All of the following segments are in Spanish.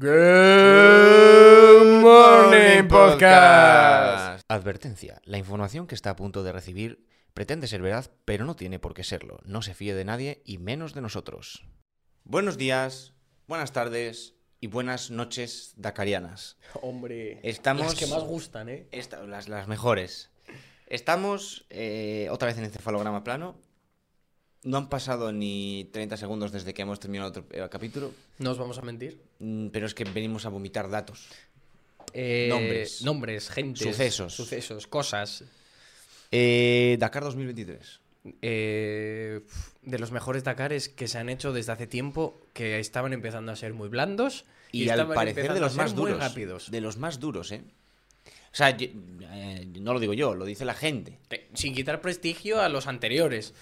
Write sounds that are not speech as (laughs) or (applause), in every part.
Good Morning Podcast. Advertencia. La información que está a punto de recibir pretende ser verdad, pero no tiene por qué serlo. No se fíe de nadie y menos de nosotros. Buenos días, buenas tardes y buenas noches dakarianas. Hombre, Estamos- las que más gustan, ¿eh? Esta- las, las mejores. Estamos eh, otra vez en encefalograma plano. No han pasado ni 30 segundos desde que hemos terminado otro eh, capítulo, No os vamos a mentir. mm, pero es que venimos a vomitar datos. Eh, Nombres. Nombres, gente. Sucesos. Sucesos, cosas. Eh, Dakar 2023. Eh, de los mejores Dakares que se han hecho desde hace tiempo, que estaban empezando a ser muy blandos. Y, al estaban parecer de a los ser más muy duros. rápidos. De los más duros, ¿eh? O sea, yo- eh, no lo digo yo, lo dice la gente. Eh, Sin quitar prestigio a los anteriores.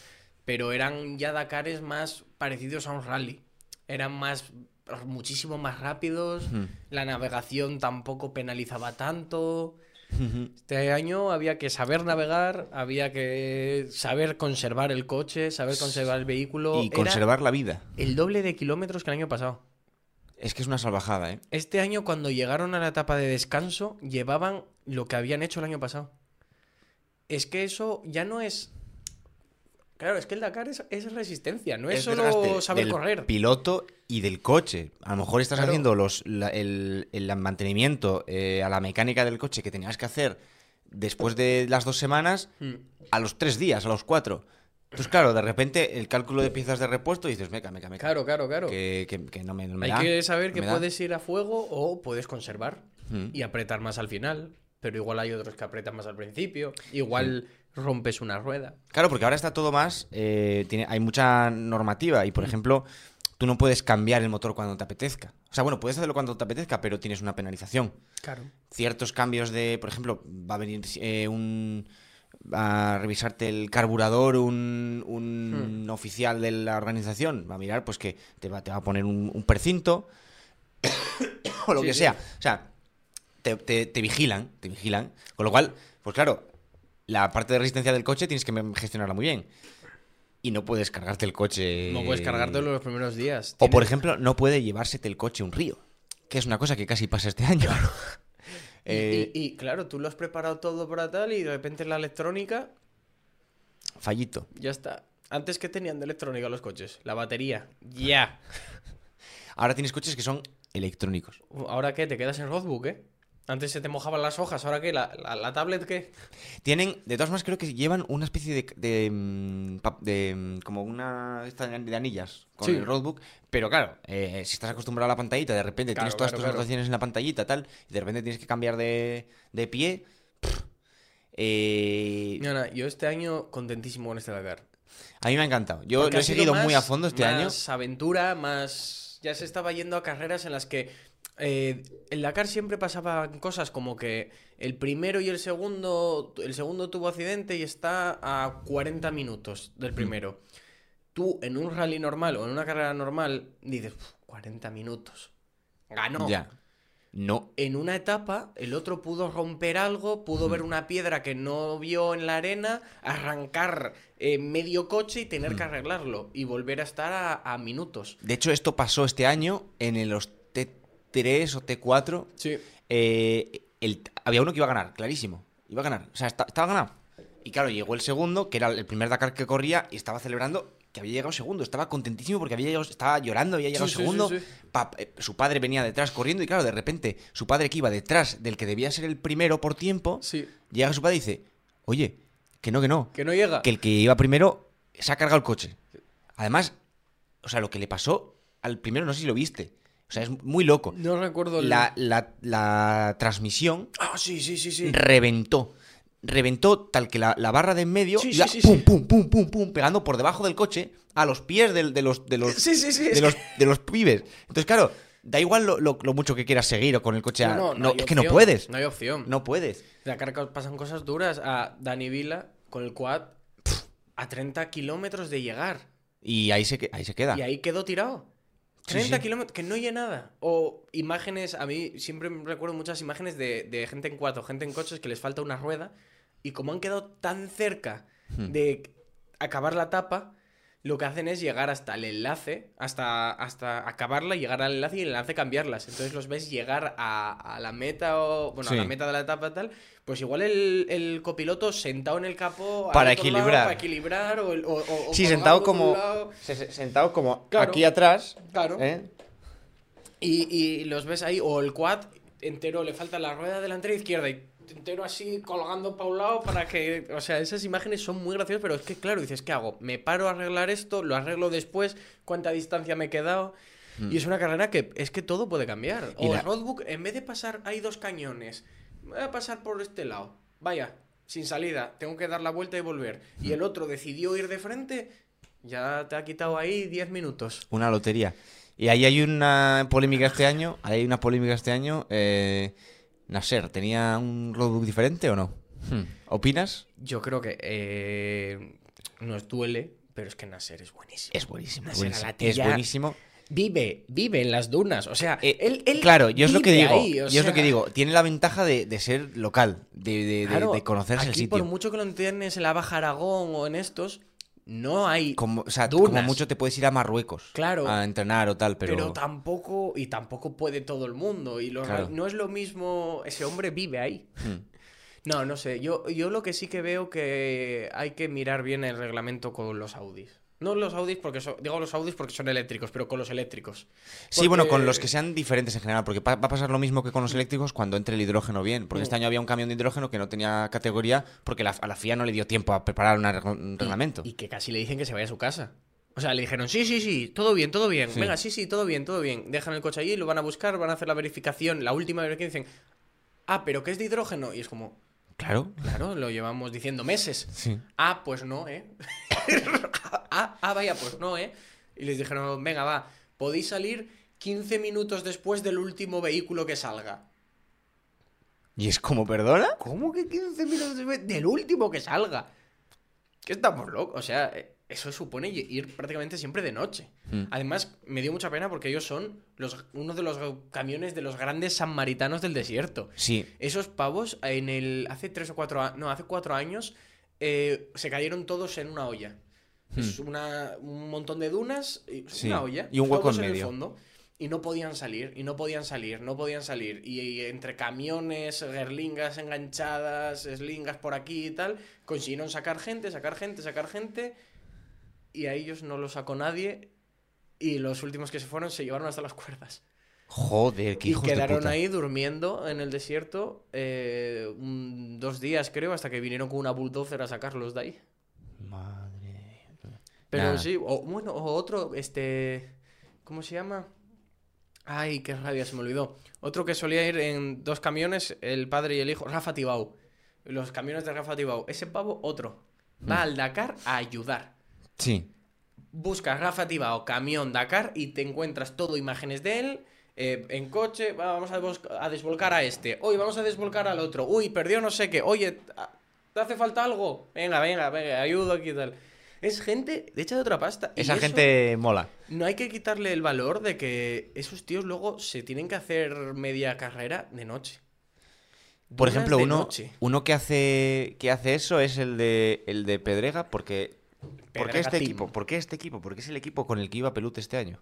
Pero eran ya Dakares más parecidos a un rally. Eran más muchísimo más rápidos. La navegación tampoco penalizaba tanto. Este año había que saber navegar, había que saber conservar el coche, saber conservar el vehículo. Y Era conservar la vida. el doble de kilómetros que el año pasado. Es que es una salvajada, ¿eh? Este año, cuando llegaron a la etapa de descanso, llevaban lo que habían hecho el año pasado. Es que eso ya no es. Claro, es que el Dakar es, es resistencia, no es, solo saber del correr. piloto y del coche. A lo mejor estás Claro. haciendo los, la- el, el mantenimiento eh, a la mecánica del coche que tenías que hacer después de las dos semanas Mm. a los tres días, a los cuatro. Entonces, claro, de repente el cálculo de piezas de repuesto dices, meca, meca, meca. Claro, claro, claro. Que, que- que no me, no me Hay da, que saber no que da. puedes ir a fuego o puedes conservar Mm. y apretar más al final. Pero igual hay otros que apretan más al principio. Igual rompes una rueda. Claro, porque ahora está todo más. eh, tiene, hay mucha normativa y, por Mm. ejemplo, tú no puedes cambiar el motor cuando te apetezca. O sea, bueno, puedes hacerlo cuando te apetezca, pero tienes una penalización. Claro. Ciertos cambios de. Por ejemplo, va a venir eh, un. Va a revisarte el carburador un, un Hmm. oficial de la organización. Va a mirar, pues que te va, te va a poner un, un precinto (coughs) o lo Sí, que sí. sea. O sea, te, te- te vigilan, te vigilan. Con lo cual, pues claro, la parte de resistencia del coche tienes que gestionarla muy bien. Y no puedes cargarte el coche. No puedes cargártelo los primeros días. O por ejemplo, no puede llevársete el coche un río. Que es una cosa que casi pasa este año. (laughs) Y- Eh, y, y, claro, tú lo has preparado todo para tal y de repente la electrónica Fallito. ya está. Antes que tenían de electrónica los coches, la batería, (laughs) ya. Ahora tienes coches que son electrónicos. ¿Ahora qué? ¿Te quedas en roadbook, eh? Antes se te mojaban las hojas, ¿ahora qué? ¿La, la, la tablet qué? Tienen, de todas maneras, creo que llevan una especie de. de, mm, de, mm, como una. de anillas con Sí. el roadbook. Pero claro, eh, si estás acostumbrado a la pantallita, de repente Claro, tienes todas claro, tus claro. anotaciones en la pantallita, tal, y de repente tienes que cambiar de, de pie. pff, eh, No, no, yo este año contentísimo con este Dakar. a mí me ha encantado. Yo Porque lo he seguido más- muy a fondo este año. Más aventura, más. Ya se estaba yendo a carreras en las que. Eh, el Dakar siempre pasaban cosas como que el primero y el segundo. El segundo tuvo accidente y está a 40 minutos Mm. del primero. Tú en un rally normal o en una carrera normal dices, "Uf, 40 minutos. Ganó. Ya. No. En una etapa, el otro pudo romper algo, pudo ver una piedra que no vio en la arena, arrancar eh, medio coche y tener que arreglarlo y volver a estar a, a minutos. De hecho, esto pasó este año en el- los T3 o T4. Sí. eh, el- había uno que iba a ganar, clarísimo. Iba a ganar. O sea, esta- estaba ganado. Y claro, llegó el segundo, que era el primer Dakar que corría, y estaba celebrando que había llegado segundo. Estaba contentísimo porque había llegado, estaba llorando, había llegado Sí, segundo. sí, sí. Pa- eh, su padre venía detrás corriendo, y claro, de repente, su padre que iba detrás del que debía ser el primero por tiempo, Sí. llega su padre y dice: Oye, que no, que no. Que no llega. Que el que iba primero se ha cargado el coche. Además, o sea, lo que le pasó al primero, no sé si lo viste. O sea, es muy loco. No recuerdo el... La, la- la transmisión Ah, sí, sí, sí, sí. reventó. Reventó tal que la, la barra de en medio Sí, iba sí, sí, pum, pum, pum, pum, pum, pegando por debajo del coche a los pies de, los, de, los, sí, sí. de, los, de los pibes. Entonces, claro, da igual lo, lo- lo mucho que quieras seguir o con el coche. a- No, no, no no, es que no puedes. No hay opción. No puedes. De acá pasan cosas duras. A Dani Vila con el quad a 30 kilómetros de llegar. Y ahí se, ahí se queda. Y ahí quedó tirado. Sí, 30 sí. kilómetros, que no oye nada. O imágenes, a mí siempre me recuerdo muchas imágenes de, de gente en cuatro, gente en coches que les falta una rueda. Y como han quedado tan cerca Hmm. de acabar la etapa, lo que hacen es llegar hasta el enlace, hasta, hasta acabarla, llegar al enlace y el enlace cambiarlas. Entonces los ves llegar a, a la meta o. Bueno, a la meta de la etapa tal. Pues igual el, el copiloto sentado en el capó. Para otro lado, equilibrar. para equilibrar. O, o- o- Sí, sentado como. se- Sentado como Claro. aquí atrás. Claro. ¿eh? Y, y los ves ahí, o el quad entero, le falta la rueda delantera e izquierda y entero así colgando para un lado para que... O sea, esas imágenes son muy graciosas, pero es que claro, dices, ¿qué hago? ¿Me paro a arreglar esto? ¿Lo arreglo después? ¿Cuánta distancia me he quedado? Y es una carrera que es que todo puede cambiar. Y O la- el roadbook, en vez de pasar, hay dos cañones. Voy a pasar por este lado. Vaya, sin salida, tengo que dar la vuelta y volver. Y el otro decidió ir de frente, ya te ha quitado ahí 10 minutos. Una lotería. Y ahí hay una polémica este año. Ahí hay una polémica este año. Eh, Nasser, ¿tenía un roadbook diferente o no? Hmm. ¿Opinas? Yo creo que eh, nos duele, pero es que Nasser es buenísimo. Es buenísimo. Nasser buenísimo. Al-Attiyah Es buenísimo. Vive, vive en las dunas. O sea, Eh, él, él claro, yo es lo que digo. ahí, yo es lo que digo. Tiene la ventaja de, de ser local, de, de- de- claro, de conocerse el aquí, sitio. por mucho que lo entiendes en la Baja Aragón o en estos, no hay. Como, o sea, dunas. como mucho te puedes ir a Marruecos Claro. a entrenar o tal, pero... pero. tampoco, y tampoco puede todo el mundo. Y Claro. no es lo mismo. Ese hombre vive ahí. Hmm. No, no sé. Yo, yo lo que sí que veo que hay que mirar bien el reglamento con los Audis. No los Audis porque son, digo los Audis porque son eléctricos, pero con los eléctricos. Sí, bueno, con Porque- los que sean diferentes en general, porque va a pasar lo mismo que con los eléctricos cuando entre el hidrógeno bien. Porque este Mm. año había un camión de hidrógeno que no tenía categoría porque la- a la FIA no le dio tiempo a preparar una un reglamento. Y que casi le dicen que se vaya a su casa. O sea, le dijeron, sí, sí, sí, todo bien, todo bien. Sí. Venga, sí, sí, todo bien, todo bien. Dejan el coche allí, lo van a buscar, van a hacer la verificación, la última verificación. Dicen, ah, pero ¿qué es de hidrógeno? Y es como, Claro. claro, lo llevamos diciendo meses. Sí. Ah, pues no, ¿eh? (laughs) ah, ah, vaya, pues no, ¿eh? Y les dijeron, venga, va, podéis salir 15 minutos después del último vehículo que salga. ¿Y es como, perdona? ¿Cómo que 15 minutos después del último que salga? ¿Qué estamos locos? O sea, eso supone ir prácticamente siempre de noche. Mm. Además, me dio mucha pena porque ellos son los, uno de los camiones de los grandes sanmaritanos del desierto. Sí. Esos pavos, en el hace tres o cuatro años, no, hace cuatro años, eh, se cayeron todos en una olla. Es una, un montón de dunas, y, Hmm. Sí, una olla, y un hueco en el medio. fondo. Y no podían salir, y no podían salir, no podían salir. Y, y entre camiones, gerlingas enganchadas, eslingas por aquí y tal, consiguieron sacar gente, sacar gente, sacar gente. Y a ellos no lo sacó nadie. Y los últimos que se fueron se llevaron hasta las cuerdas. Joder, qué Y hijos de quedaron puta. ahí durmiendo en el desierto eh, un- dos días, creo, hasta que vinieron con una bulldozer a sacarlos de ahí. Madre. Pero sí, o bueno, o otro, este. ¿Cómo se llama? Ay, qué rabia, se me olvidó. Otro que solía ir en dos camiones, el padre y el hijo, Rafa Tibau. Los camiones de Rafa Tibau. Ese pavo, otro. Va al Dakar a ayudar. Sí. Buscas Rafa Tibao, camión Dakar y te encuentras todo imágenes de él. Eh, en coche, va, vamos a, a desvolcar a este. Hoy vamos a desvolcar al otro. Uy, perdió no sé qué. Oye, ¿te hace falta algo? Venga, venga, venga, ayudo aquí y tal. Es gente de hecha de otra pasta. Esa gente mola. No hay que quitarle el valor de que esos tíos luego se tienen que hacer media carrera de noche. Por ejemplo, uno, noche. uno que hace que hace eso es el de el de Pedrega, porque ¿por qué este Team. equipo? ¿Por qué este equipo? Porque es el equipo con el que iba Pelut este año.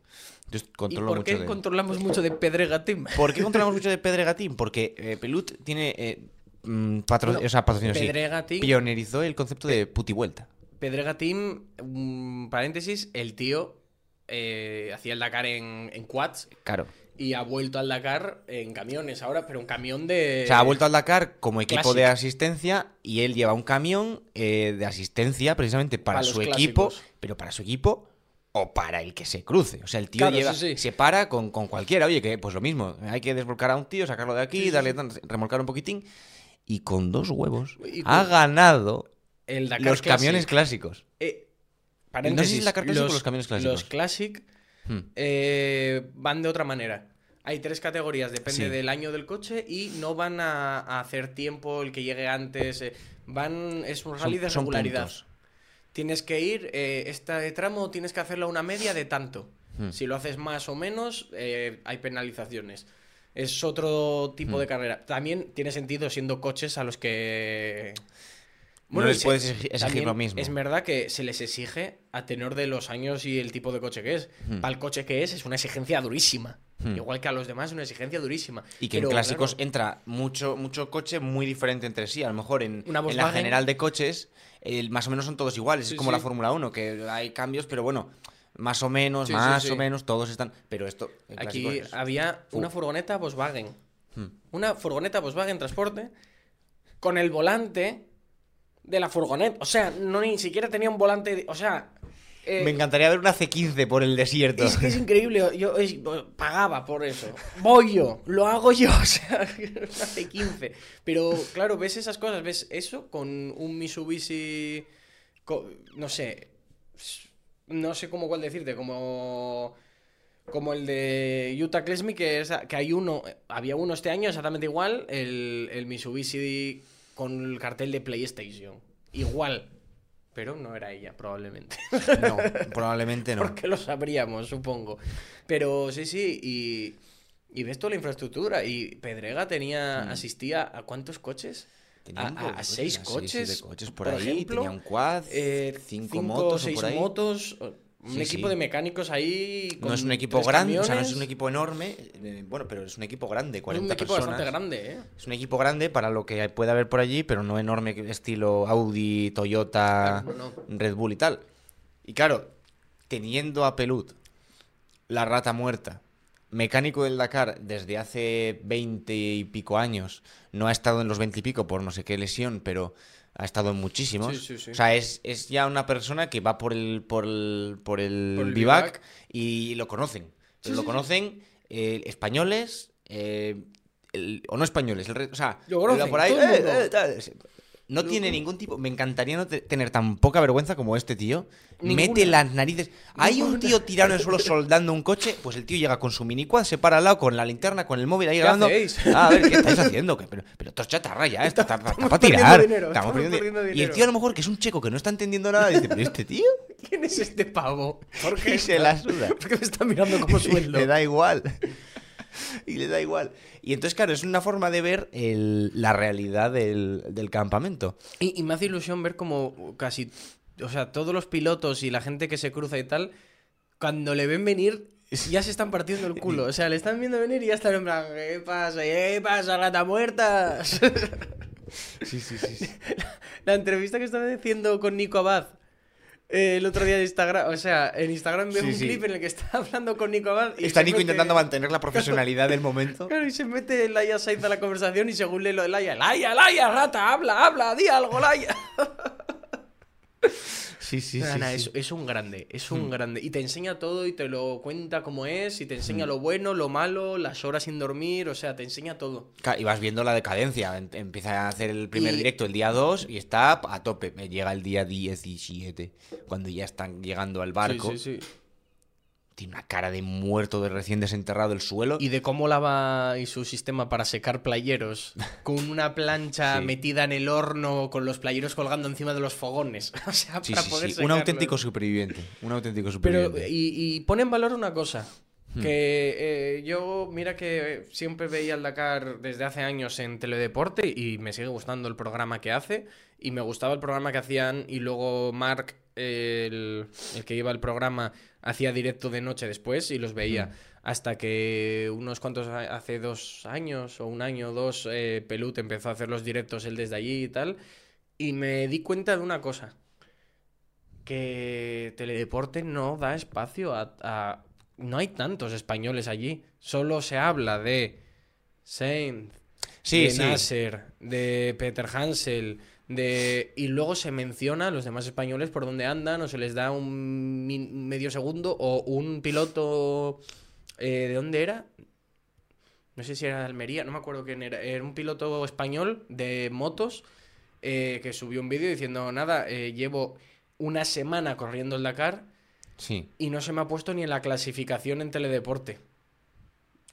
Yo ¿Y controlo por mucho qué de controlamos mucho de Pedrega Team? ¿Por qué controlamos (laughs) mucho de Pedrega Team? Porque eh, Pelut tiene eh, mm, patro- Bueno, o sea, patrocinio, sí. Pedrega Team Pionerizó el concepto de putivuelta. Pedrega Team, un paréntesis, el tío eh, hacía el Dakar en, en quads Claro. Y ha vuelto al Dakar en camiones ahora, pero un camión de... O sea, ha vuelto al Dakar como equipo de asistencia y él lleva un camión eh, de asistencia precisamente para, Para los su equipo, pero para su equipo o para el que se cruce. O sea, el tío Claro, lleva, sí, sí. se para con, con cualquiera. Oye, que pues lo mismo, hay que desvolcar a un tío, sacarlo de aquí, Sí, darle remolcar un poquitín. Y con dos huevos ha ganado el Dakar los Classic. camiones clásicos. Eh, No sé si es Dakar Classic o los camiones clásicos. Los Classic Hmm. eh, van de otra manera. Hay tres categorías, depende Sí. del año del coche y no van a, a hacer tiempo el que llegue antes. eh, van es un rally Son- de regularidad. Tienes que ir, eh, este tramo tienes que hacerlo a una media de tanto. Hmm. Si lo haces más o menos, eh, hay penalizaciones. Es otro tipo Hmm. de carrera. También tiene sentido siendo coches a los que... no y les puedes exigir, lo mismo. Es verdad que se les exige a tenor de los años y el tipo de coche que es. Hmm. Para el coche que es, es una exigencia durísima. Hmm. Igual que a los demás, es una exigencia durísima. Y que Pero, en clásicos claro, entra mucho, mucho coche muy diferente entre sí. A lo mejor en, en la general de coches, más o menos son todos iguales. Sí, es como sí. la Fórmula 1, que hay cambios, pero bueno, más o menos, Sí, más o menos, todos están. Pero esto. Aquí es- había una furgoneta Volkswagen. Hmm. Una furgoneta Volkswagen Transporte con el volante de la furgoneta. O sea, no ni siquiera tenía un volante. de- o sea. eh, Me encantaría ver una C15 por el desierto. Es que es increíble, yo es- pagaba por eso. Voy yo, lo hago yo, (laughs) o sea, hace 15. Pero claro, ves esas cosas, ves eso con un Mitsubishi, no sé, no sé cómo cuál decirte, como como el de Utah Klesmi, que, es, que hay uno, había uno este año exactamente igual, el, el Mitsubishi con el cartel de PlayStation. Igual. Pero no era ella, probablemente. No, (laughs) probablemente no. Porque lo sabríamos, supongo. Pero sí, sí, y, y ves toda la infraestructura. Y Pedrega tenía, asistía a cuántos coches? Tenía A, seis coches, por, por ahí. ejemplo, tenía un quad, Eh, cinco, cinco motos seis por ahí. motos. Un Sí, equipo sí. de mecánicos ahí. No es un equipo grande, o sea, no es un equipo enorme, eh, bueno, pero es un equipo grande, 40 Es un equipo personas. bastante grande, ¿eh? Es un equipo grande para lo que puede haber por allí, pero no enorme estilo Audi, Toyota, Claro, no, Red Bull y tal. Y claro, teniendo a Pelut, la rata muerta, mecánico del Dakar desde hace 20 y pico años, no ha estado en los 20 y pico por no sé qué lesión, pero ha estado en muchísimos. Sí, sí, sí. O sea, es, es ya una persona que va por el, por el, por el, Por el vivac vivac. y lo conocen. Lo conocen eh, españoles eh, el- o no españoles. el o sea, Lo conocen, el por ahí, eh, no tiene ningún tipo. Me encantaría no te- tener tan poca vergüenza como este tío. Ninguna. Mete las narices. Hay un tío tirado en el suelo soldando un coche. Pues el tío llega con su mini quad, se para al lado con la linterna, con el móvil ahí ¿Qué grabando. Ah, a ver, ¿qué (laughs) estáis haciendo? Pero, pero esto es chatarra ya, esto está, para tirar. dinero, Estamos perdiendo- perdiendo Y el dinero. tío a lo mejor que es un checo que no está entendiendo nada, dice, pero este tío. ¿Quién es este pavo? ¿Por (laughs) Y se la suda. ¿Por qué me está mirando como (laughs) sueldo? le da igual. (laughs) y le da igual. Y entonces, claro, es una forma de ver el- la realidad del, del campamento. Y, y me hace ilusión ver como casi, o sea, todos los pilotos y la gente que se cruza y tal, cuando le ven venir, (laughs) ya se están partiendo el culo. O sea, le están viendo venir y ya están en plan, ¿qué pasa? ¿Qué pasa, rata muertas? (laughs) Sí, sí, sí. La entrevista que estaba diciendo con Nico Abad eh, el otro día de Instagram, o sea, en Instagram veo Sí, un sí. clip en el que está (laughs) hablando con Nico Abad. Y Está Nico mete- intentando mantener la profesionalidad del momento. (laughs) Claro, y se mete Laia Saiz a la conversación y según lee lo de Laia, Laia, Laia, rata, habla, habla, di algo, Laia. (laughs) Sí, sí, sí. Es, es un grande, es un Hmm. grande. Y te enseña todo y te lo cuenta como es, y te enseña Hmm. lo bueno, lo malo, las horas sin dormir, o sea, te enseña todo. Y vas viendo la decadencia. Em- Empieza a hacer el primer Y- directo el día 2 y está a tope. Me llega el día 17, cuando ya están llegando al barco. Sí, sí, sí. Tiene una cara de muerto, de recién desenterrado el suelo. Y de cómo lava y su sistema para secar playeros, con una plancha (laughs) Sí. metida en el horno, con los playeros colgando encima de los fogones. (laughs) O sea, Sí, para sí, poder sí. Un auténtico superviviente. Un auténtico Pero, superviviente. y, y pone en valor una cosa. Hmm. Que eh, yo, mira que siempre veía el Dakar desde hace años en Teledeporte y me sigue gustando el programa que hace. Y me gustaba el programa que hacían y luego Mark, el, el que iba al programa, hacía directo de noche después y los veía. Hasta que unos cuantos, hace dos años o un año o dos, eh, Pelut empezó a hacer los directos él desde allí y tal. Y me di cuenta de una cosa que Teledeporte no da espacio a, a- No hay tantos españoles allí. Solo se habla de Sainz, Sí, de sí. Nasser, de Peter Hansel, de... Y luego se menciona a los demás españoles por dónde andan o se les da un min- medio segundo o un piloto... eh, ¿De dónde era? No sé si era de Almería, no me acuerdo quién era. Era un piloto español de motos eh, que subió un vídeo diciendo, nada, eh, llevo una semana corriendo el Dakar Sí. y no se me ha puesto ni en la clasificación en teledeporte.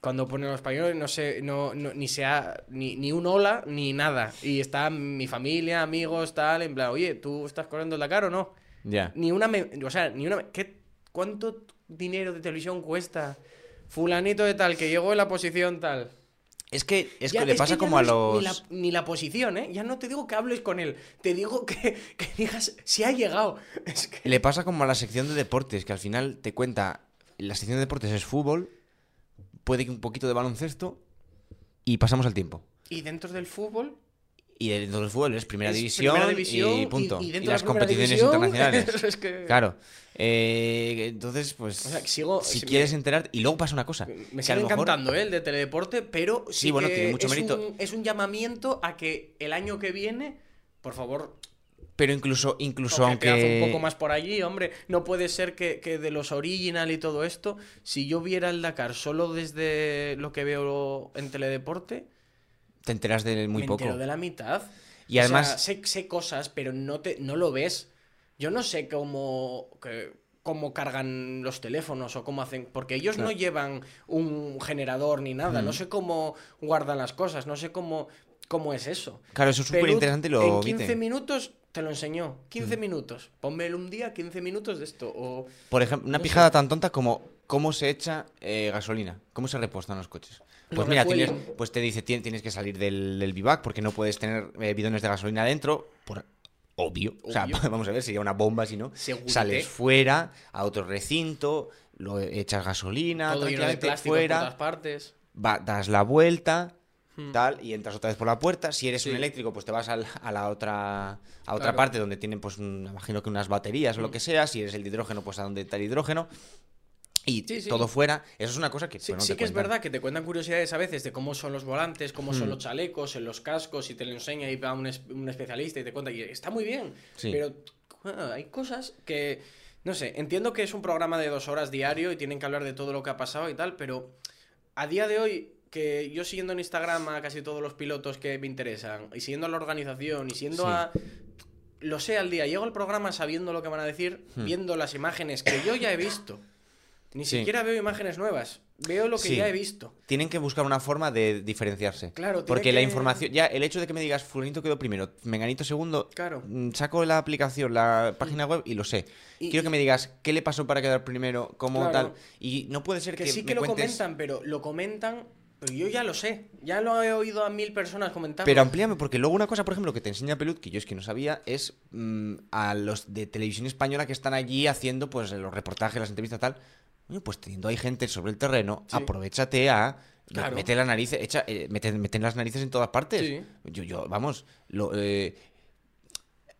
Cuando ponen los españoles no sé, no, no- ni sea ni, ni un hola ni nada. Y está mi familia, amigos, tal, en plan, oye, ¿tú estás corriendo el Dakar o no? Ya. Ni una, me- o sea, ni una, ¿qué, ¿cuánto dinero de televisión cuesta? Fulanito de tal, que llegó en la posición tal. Es que, es Ya- que le es pasa como no a los. Ni la, ni la posición, ¿eh? Ya no te digo que hables con él. Te digo que, que digas si ha llegado. (laughs) Es que... Le pasa como a la sección de deportes, que al final te cuenta. La sección de deportes es fútbol, puede que un poquito de baloncesto, y pasamos al tiempo. Y dentro del fútbol. Y dentro del fútbol es primera, es división, primera división y punto. Y, Y, dentro de las la competiciones división, internacionales. (laughs) es que- Claro. Eh, entonces, pues. O sea, sigo- si quieres me- enterarte. Y luego pasa una cosa. Me sigue lo mejor- encantando, ¿eh? El de teledeporte, pero sí, Sí, bueno, que tiene mucho es mérito. Un, es un llamamiento a que el año que viene, por favor, Pero incluso, incluso aunque aunque. un poco más por allí, hombre, no puede ser que, que de los original y todo esto, si yo viera el Dakar solo desde lo que veo en teledeporte, Te enteras de muy me poco. entero de la mitad. Y O además- sea, sé, sé cosas, pero no, te, no lo ves. Yo no sé cómo, que- cómo cargan los teléfonos o cómo hacen. Porque ellos no llevan un generador ni nada. No Mm. sé cómo guardan las cosas. No sé cómo, cómo es eso. Claro, eso es súper interesante lo En 15 omiten. minutos te lo enseñó. 15 minutos. Pónmelo un día, 15 minutos de esto. O... Por ejemplo, una No sé. pijada tan tonta como cómo se echa eh, gasolina, cómo se repostan los coches. Pues Los mira, tienes, pues te dice tien- tienes que salir del, del bivac porque no puedes tener eh, bidones de gasolina dentro, por obvio. O sea, (laughs) vamos a ver, sería una bomba si no. Segurité. Sales fuera a otro recinto, lo echas gasolina, todo de plástico por todas fuera, partes. va- das la vuelta, Hmm. tal, y entras otra vez por la puerta. Si eres un eléctrico, pues te vas al- a la otra a otra Claro. parte donde tienen, pues, un- imagino que unas baterías o lo Mm. que sea. Si eres el de hidrógeno, pues a donde está el hidrógeno. Y Sí, sí. todo fuera. Eso es una cosa que Sí, sí que es verdad que te cuentan curiosidades a veces de cómo son los volantes, cómo son Hmm. los chalecos, en los cascos, y te lo enseña y va un, es- un especialista y te cuenta, y está muy bien, Sí. pero ah, hay cosas que, no sé, entiendo que es un programa de dos horas diario y tienen que hablar de todo lo que ha pasado y tal, pero a día de hoy, que yo siguiendo en Instagram a casi todos los pilotos que me interesan, y siguiendo a la organización, y siendo Sí. a... Lo sé al día, llego al programa sabiendo lo que van a decir, Hmm. viendo las imágenes que yo ya he visto. Ni Sí. siquiera veo imágenes nuevas, veo lo que Sí. ya he visto. Tienen que buscar una forma de diferenciarse. Claro, Porque la que- información. Ya, el hecho de que me digas Fulanito quedó primero, Menganito segundo. Claro. mm, Saco la aplicación, la página web y lo sé. Y- Quiero que me digas qué le pasó para quedar primero, cómo Claro. tal. Y no puede ser Que que, sí me que lo cuentes- comentan, pero lo comentan, pero yo ya lo sé. Ya lo he oído a mil personas comentar. Pero amplíame, porque luego una cosa, por ejemplo, que te enseña Pelut, que yo es que no sabía, es mm, a los de televisión española que están allí haciendo pues los reportajes, las entrevistas tal. Oye, pues teniendo ahí gente sobre el terreno, Sí. aprovechate a Claro. mete las narices, echa, eh, mete, las narices en todas partes. Sí. Yo, yo, vamos, lo, eh,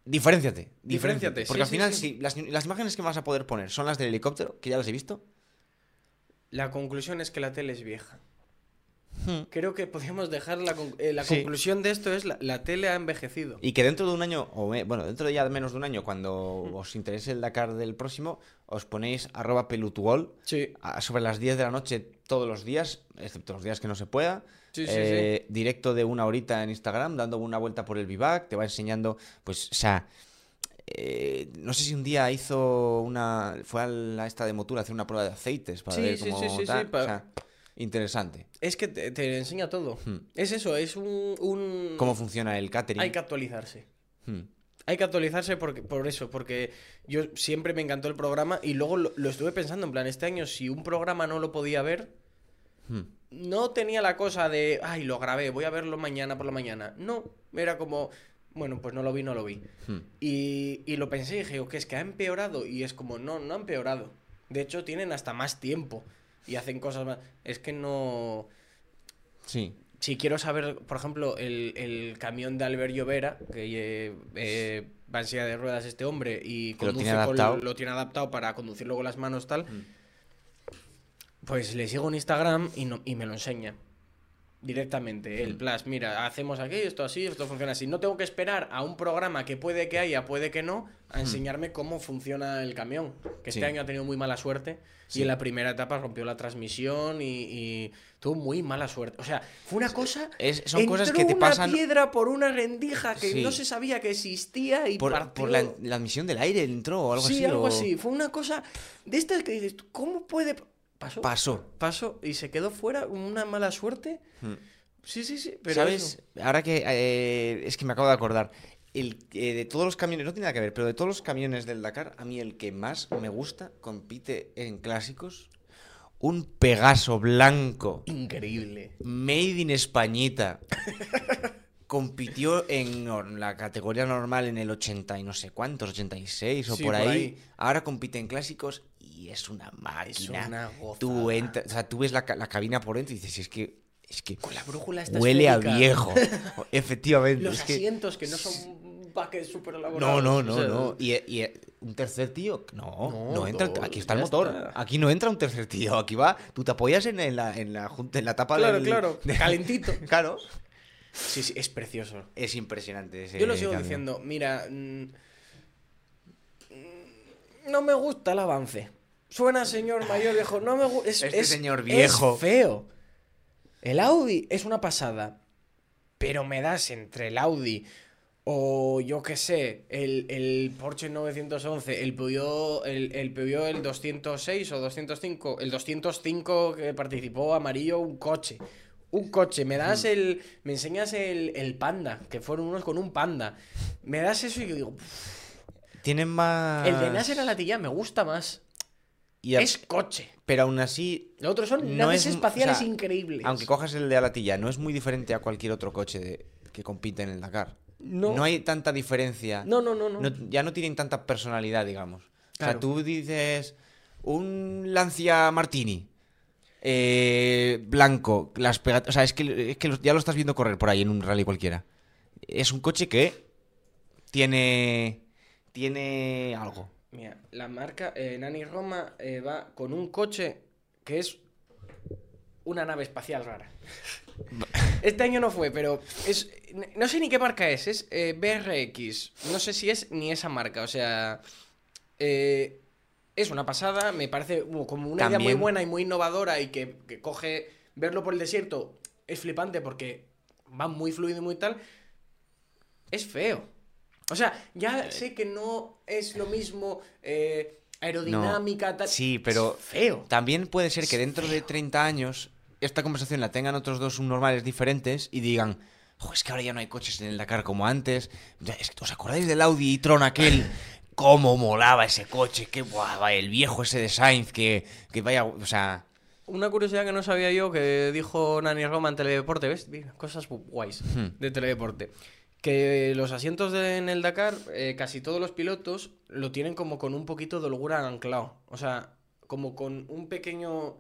diferenciate, diferenciate. Porque sí, al final, sí. si las, las imágenes que vas a poder poner son las del helicóptero, que ya las he visto. La conclusión es que la tele es vieja. Hmm. Creo que podríamos dejar la, con- eh, la Sí. conclusión de esto es la, la tele ha envejecido. Y que dentro de un año, o me- bueno, dentro de ya menos de un año, cuando Hmm. os interese el Dakar del próximo, os ponéis arroba Sí, a- sobre las 10 de la noche todos los días, excepto los días que no se pueda. sí, sí. Eh, Directo de una horita en Instagram, dando una vuelta por el vivac, te va enseñando, pues, o sea, eh, no sé si un día hizo una, fue a la esta de Motul a hacer una prueba de aceites para ver cómo tal, o sea, interesante. Es que te, te enseña todo. Hmm. Es eso, es un... un- Cómo funciona el catering. Hay que actualizarse. Hmm. Hay que actualizarse porque, por eso, porque yo siempre me encantó el programa y luego lo, lo estuve pensando, en plan, este año si un programa no lo podía ver, Hmm. no tenía la cosa de, ay, lo grabé, voy a verlo mañana por la mañana. No, era como, bueno, pues no lo vi, no lo vi. Hmm. Y, y lo pensé y dije, "O que es que ha empeorado. Y es como, no, no ha empeorado. De hecho, tienen hasta más tiempo y hacen cosas más. Es que no. Sí. Si quiero saber, por ejemplo, el, el camión de Albert Llovera, que eh, eh, va en silla de ruedas este hombre y Que lo conduce tiene con- lo tiene adaptado para conducir luego las manos tal, Mm. pues le sigo en Instagram y, no, y me lo enseña. Directamente, el Mm. plus, mira, hacemos aquí, esto así, esto funciona así. No tengo que esperar a un programa que puede que haya, puede que no, a enseñarme cómo funciona el camión. Que este Mm. Sí. año ha tenido muy mala suerte Sí. y en la primera etapa rompió la transmisión y, y tuvo muy mala suerte. O sea, fue una cosa... Es- son cosas entró que te una pasan piedra por una rendija que Sí. no se sabía que existía y por, partió... por la, la admisión del aire entró o algo sí, así. algo o- así. Fue una cosa de estas que dices, ¿cómo puede...? Pasó. Pasó. Pasó y se quedó fuera con una mala suerte. Hmm. Sí, sí, sí. Pero ¿Sabes? eso. Ahora que eh, es que me acabo de acordar. El, eh, de todos los camiones, no tiene nada que ver, pero de todos los camiones del Dakar, a mí el que más me gusta compite en clásicos. un Pegaso blanco, Increíble. made in Españita. (laughs) Compitió en la categoría normal en el 80 y no sé cuántos, 86 o Sí, por, por ahí. Ahora compite en clásicos y es una máquina. una tú, gozada. entras, o sea, tú ves la, la cabina por dentro y dices, es que, es que Con la brújula huele a viejo. (laughs) Efectivamente. Los es asientos que no son paquetes súper No, elaborados. no, o no, sea, no. Y, y un tercer tío, no, no, No, entra. dos, aquí está el motor. está. Aquí no entra un tercer tío. Aquí va, tú te apoyas en, en la, en, la, en la tapa Claro, del- claro. (laughs) de- Calentito. (laughs) Claro. Sí, sí, es precioso. Es impresionante ese Yo lo sigo cambio. diciendo, mira, mm, mm, no me gusta el avance. Suena señor mayor viejo, no me gusta. Es, Este es- señor es viejo. feo. El Audi es una pasada, pero me das entre el Audi o yo qué sé, el, el Porsche 911, el Peugeot, el, el Peugeot el 206 o 205, el 205 que participó amarillo, un coche. Un coche, me das el. Me enseñas el, el panda, que fueron unos con un panda. Me das eso y yo digo, Tienen más. el de Nasser a la tía me gusta más. Y Es coche. Pero aún así, Los otros son No naves es- espaciales o sea, increíbles. aunque cojas el de Alatilla, no es muy diferente a cualquier otro coche de- que compite en el Dakar. No. hay tanta diferencia. No, no, no, no. No- ya no tienen tanta personalidad, digamos. O sea, tú dices un Lancia Martini eh, blanco, las pega- o sea, es que, es que lo- ya lo estás viendo correr por ahí en un rally cualquiera. Es un coche que tiene tiene algo. Mira, la marca eh, Nani Roma eh, va con un coche que es una nave espacial rara. (laughs) Este año no fue, pero es. No sé ni qué marca es, es eh, BRX. No sé si es ni esa marca, o sea. eh, es una pasada, me parece uh, como una idea muy buena y muy innovadora y que, que coge. Verlo por el desierto es flipante porque va muy fluido y muy tal. Es feo. O sea, ya sé que no es lo mismo eh, aerodinámica, tal. Sí, pero Es feo. También puede ser que dentro de 30 años esta conversación la tengan otros dos subnormales diferentes y digan, "Jo, es que ahora ya no hay coches en el Dakar como antes. ¿Os acordáis del Audi e-tron aquel? (laughs) ¿Cómo molaba ese coche? Qué guava, el viejo ese de Sainz, que, que vaya, o sea... Una curiosidad que no sabía yo que dijo Nani Roma en Teledeporte, ¿ves? Cosas guays Hmm. de Teledeporte. Que los asientos de- en el Dakar, eh, casi todos los pilotos lo tienen como con un poquito de holgura anclado. O sea, como con un pequeño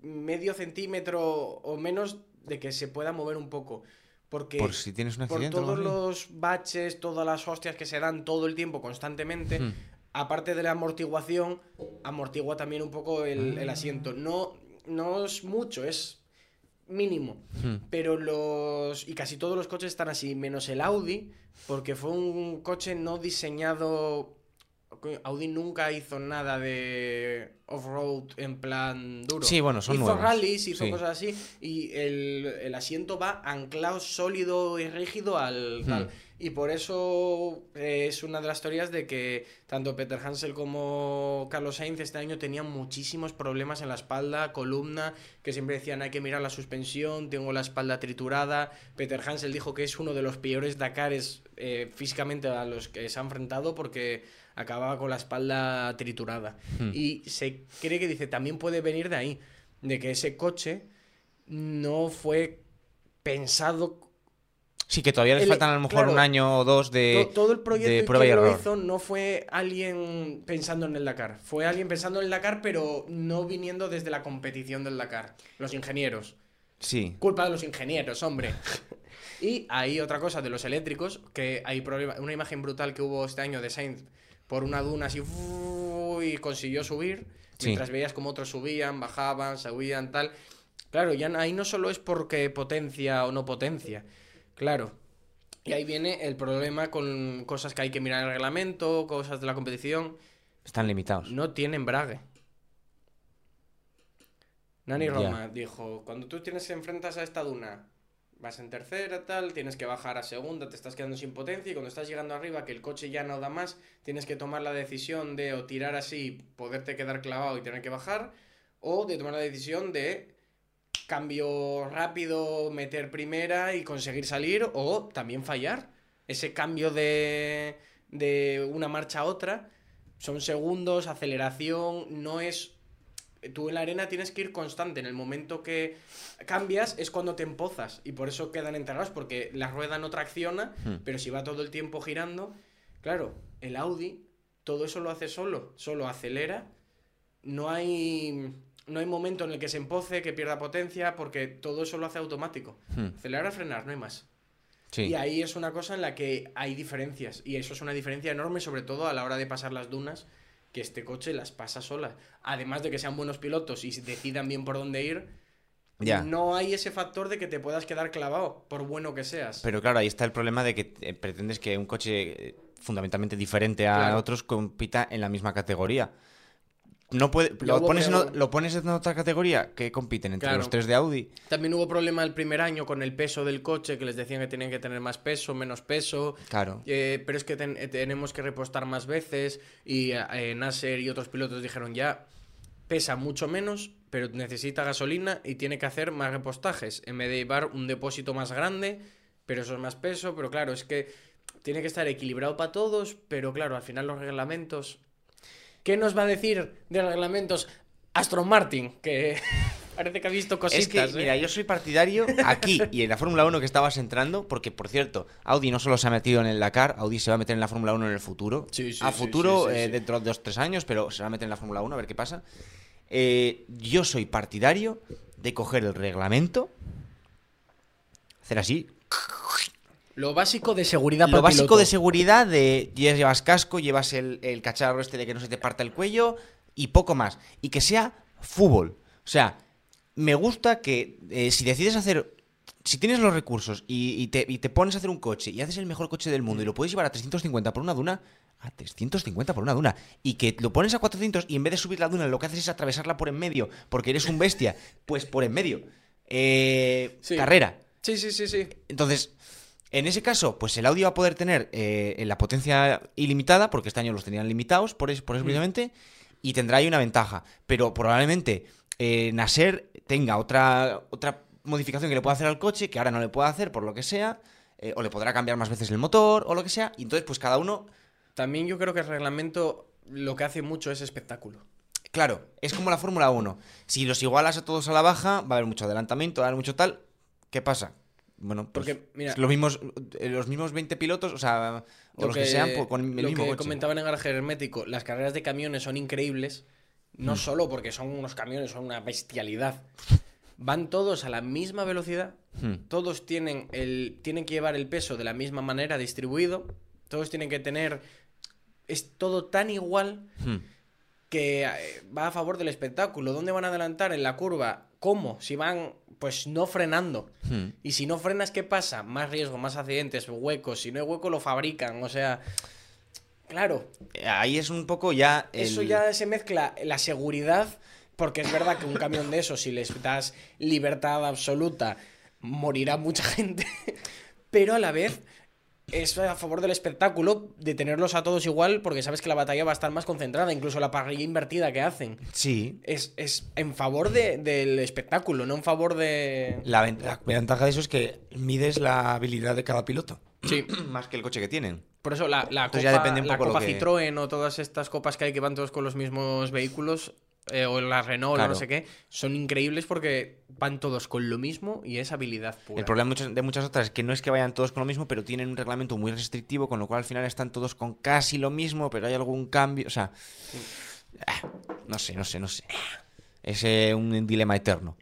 medio centímetro o menos de que se pueda mover un poco. Porque Por si tienes un por accidente algo todos los baches, todas las hostias que se dan todo el tiempo constantemente, Hmm. aparte de la amortiguación, amortigua también un poco el, Ah. el asiento. No, no es mucho, es mínimo. Hmm. Pero los. Y casi todos los coches están así, menos el Audi, porque fue un coche no diseñado. Audi nunca hizo nada de off-road en plan duro. Sí, bueno, son hizo nuevos. rallies, hizo Sí. cosas así, y el, el asiento va anclado sólido y rígido al tal. Hmm. Y por eso eh, es una de las teorías de que tanto Peter Hansel como Carlos Sainz este año tenían muchísimos problemas en la espalda, columna, que siempre decían hay que mirar la suspensión, tengo la espalda triturada. Peter Hansel dijo que es uno de los peores Dakares eh, físicamente a los que se ha enfrentado porque acababa con la espalda triturada. Hmm. Y se cree que dice también puede venir de ahí, de que ese coche no fue pensado Sí, que todavía les El- faltan a lo mejor claro, un año o dos de, To- todo el proyecto de que lo hizo no fue alguien pensando en el Dakar. Fue alguien pensando en el Dakar, pero no viniendo desde la competición del Dakar. Los ingenieros. Sí. Culpa de los ingenieros, hombre. (laughs) y hay otra cosa de los eléctricos, que hay problema, una imagen brutal que hubo este año de Sainz por una duna así y consiguió subir, Sí. mientras veías como otros subían, bajaban, subían, tal. Claro, ya ahí no solo es porque potencia o no potencia, claro. Y ahí viene el problema con cosas que hay que mirar en el reglamento, cosas de la competición. Están limitados. No tiene embrague. Nani. Roma dijo, cuando tú tienes enfrentas a esta duna, vas en tercera, tal, tienes que bajar a segunda, te estás quedando sin potencia y cuando estás llegando arriba, que el coche ya no da más, tienes que tomar la decisión de o tirar así, poderte quedar clavado y tener que bajar, o de tomar la decisión de cambio rápido, meter primera y conseguir salir, o también fallar. Ese cambio de, de una marcha a otra son segundos, aceleración, no es tú en la arena tienes que ir constante. En el momento que cambias es cuando te empozas. Y por eso quedan enterrados, porque la rueda no tracciona, Hmm. pero si va todo el tiempo girando. Claro, el Audi todo eso lo hace solo. Solo acelera. No hay. No hay momento en el que se empoce, que pierda potencia, porque todo eso lo hace automático. Hmm. Acelerar, frenar, no hay más. Sí. Y ahí es una cosa en la que hay diferencias. Y eso es una diferencia enorme, sobre todo a la hora de pasar las dunas, que este coche las pasa solas. Además de que sean buenos pilotos y decidan bien por dónde ir, Ya. no hay ese factor de que te puedas quedar clavado, por bueno que seas. Pero claro, ahí está el problema de que eh, pretendes que un coche eh, fundamentalmente diferente a Claro. otros compita en la misma categoría. No puede, lo, pones en, o- que- lo pones en otra categoría que compiten entre Claro. los tres de Audi. También hubo problema el primer año con el peso del coche, que les decían que tenían que tener más peso, menos peso. Claro. Eh, pero es que ten- eh, tenemos que repostar más veces y eh, Nasser y otros pilotos dijeron ya pesa mucho menos pero necesita gasolina y tiene que hacer más repostajes en vez de llevar un depósito más grande pero eso es más peso pero claro es que tiene que estar equilibrado para todos pero claro al final los reglamentos ¿qué nos va a decir de reglamentos Aston Martin que (laughs) parece que ha visto Es cositas que, ¿eh? mira, yo soy partidario aquí y en la Fórmula 1 que estabas entrando, porque por cierto, Audi no solo se ha metido en el Dakar, Audi se va a meter en la Fórmula 1 en el futuro. Sí, sí, a futuro, sí, eh, dentro de dos tres años, pero se va a meter en la Fórmula 1 a ver qué pasa. Eh, yo soy partidario de coger el reglamento, hacer así, lo básico de seguridad lo básico piloto. de seguridad de llevas casco, llevas el, el cacharro este de que no se te parta el cuello y poco más. Y que sea fútbol. O sea, me gusta que eh, si decides hacer... Si tienes los recursos y, y te, y te pones a hacer un coche y haces el mejor coche del mundo y lo puedes llevar a 350 por una duna, a 350 por una duna, y que lo pones a 400 y en vez de subir la duna lo que haces es atravesarla por en medio porque eres un bestia, pues por en medio. Eh, Sí. Carrera. sí sí sí sí Entonces, en ese caso, pues el audio va a poder tener eh, la potencia ilimitada, porque este año los tenían limitados, por eso, por eso precisamente, y tendrá ahí una ventaja. Pero probablemente eh, Nasser tenga otra, otra modificación que le pueda hacer al coche, que ahora no le pueda hacer por lo que sea, eh, o le podrá cambiar más veces el motor, o lo que sea, y entonces pues cada uno... También yo creo que el reglamento lo que hace mucho es espectáculo. Claro, es como la Fórmula 1. Si los igualas a todos a la baja, va a haber mucho adelantamiento, va a haber mucho tal. ¿Qué pasa? Bueno, pues Porque, mira- los mismos, eh, los mismos 20 pilotos, o sea, o los que, sean por- con el lo mismo que coche. comentaban en Garaje Hermético, las carreras de camiones son increíbles, no Mm. solo porque son unos camiones, son una bestialidad. Van todos a la misma velocidad, Hmm. todos tienen, el, tienen que llevar el peso de la misma manera distribuido, todos tienen que tener... Es todo tan igual Hmm. que eh, va a favor del espectáculo. ¿Dónde van a adelantar? En la curva. ¿Cómo? Si van, pues no frenando. Hmm. Y si no frenas, ¿qué pasa? Más riesgo, más accidentes, huecos. Si no hay hueco, lo fabrican. O sea, claro, Ahí es un poco ya. el- eso ya se mezcla la seguridad, porque es verdad que un camión de esos, si les das libertad absoluta, morirá mucha (laughs) gente. Pero a la vez es a favor del espectáculo de tenerlos a todos igual, porque sabes que la batalla va a estar más concentrada, incluso la parrilla invertida que hacen. Sí. Es, es en favor de- del espectáculo, no en favor de... La, ven- la ventaja de eso es que mides la habilidad de cada piloto. Sí. (clears throat) Más que el coche que tienen. Por eso la, la Entonces copa, ya depende un la poco copa que- Citroën o todas estas copas que hay que van todos con los mismos vehículos, eh, o la Renault o no sé qué, son increíbles porque van todos con lo mismo y es habilidad pura. El problema de muchas otras es que no es que vayan todos con lo mismo, pero tienen un reglamento muy restrictivo, con lo cual al final están todos con casi lo mismo, pero hay algún cambio. O sea. ah, No sé, no sé, no sé. Es eh, un dilema eterno.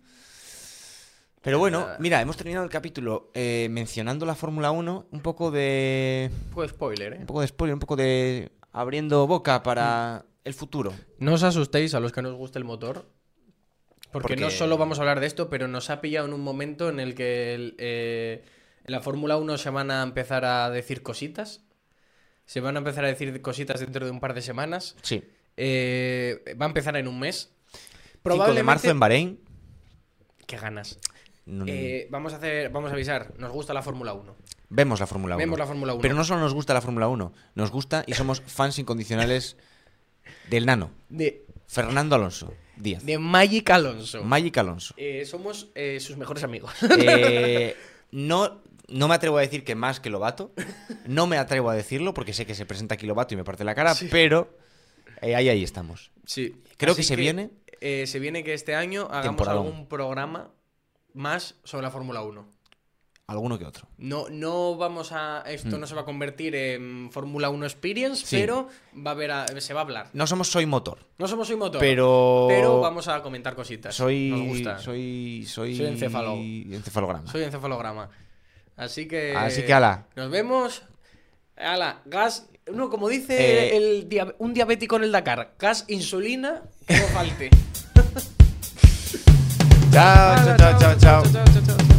Pero bueno, mira, hemos terminado el capítulo eh, mencionando la Fórmula 1, un poco de. Un poco de spoiler, ¿eh? Un poco de spoiler, un poco de. abriendo boca para el futuro. No os asustéis a los que nos guste el motor. Porque, Porque- no solo vamos a hablar de esto, pero nos ha pillado en un momento en el que el, eh, en la Fórmula 1 se van a empezar a decir cositas. Se van a empezar a decir cositas dentro de un par de semanas. Sí. Eh, va a empezar en un mes. 5 de marzo en Bahrein. Qué ganas. No- Eh, vamos a hacer, vamos a avisar. Nos gusta la Fórmula 1. Vemos la Fórmula 1. Vemos la Fórmula 1. Pero no solo nos gusta la Fórmula 1, nos gusta y somos fans incondicionales del nano, De, Fernando Alonso Díaz. de Magic Alonso. Magic Alonso. Eh, somos eh, sus mejores amigos. Eh, (laughs) no, no me atrevo a decir que más que Lobato. No me atrevo a decirlo porque sé que se presenta aquí Lobato y me parte la cara, Sí. pero eh, ahí, ahí estamos. sí. Creo Así que se viene. se viene que este año hagamos algún programa más sobre la Fórmula 1. Alguno que otro. No, no vamos a. Esto no se va a convertir en Fórmula 1 Experience, Mm. Sí. pero va a haber a- se va a hablar. No somos Soy Motor, No somos Soy Motor, pero. pero vamos a comentar cositas. Soy. Nos gusta. Soy. Soy. Soy encéfalo. Encefalograma. Soy encefalograma. Así que. Así que, ala. Nos vemos. Ala, gas. No, como dice Eh, el un diabético en el Dakar, gas, insulina, que no falte. (laughs) chao, chao, chao, chao. chao.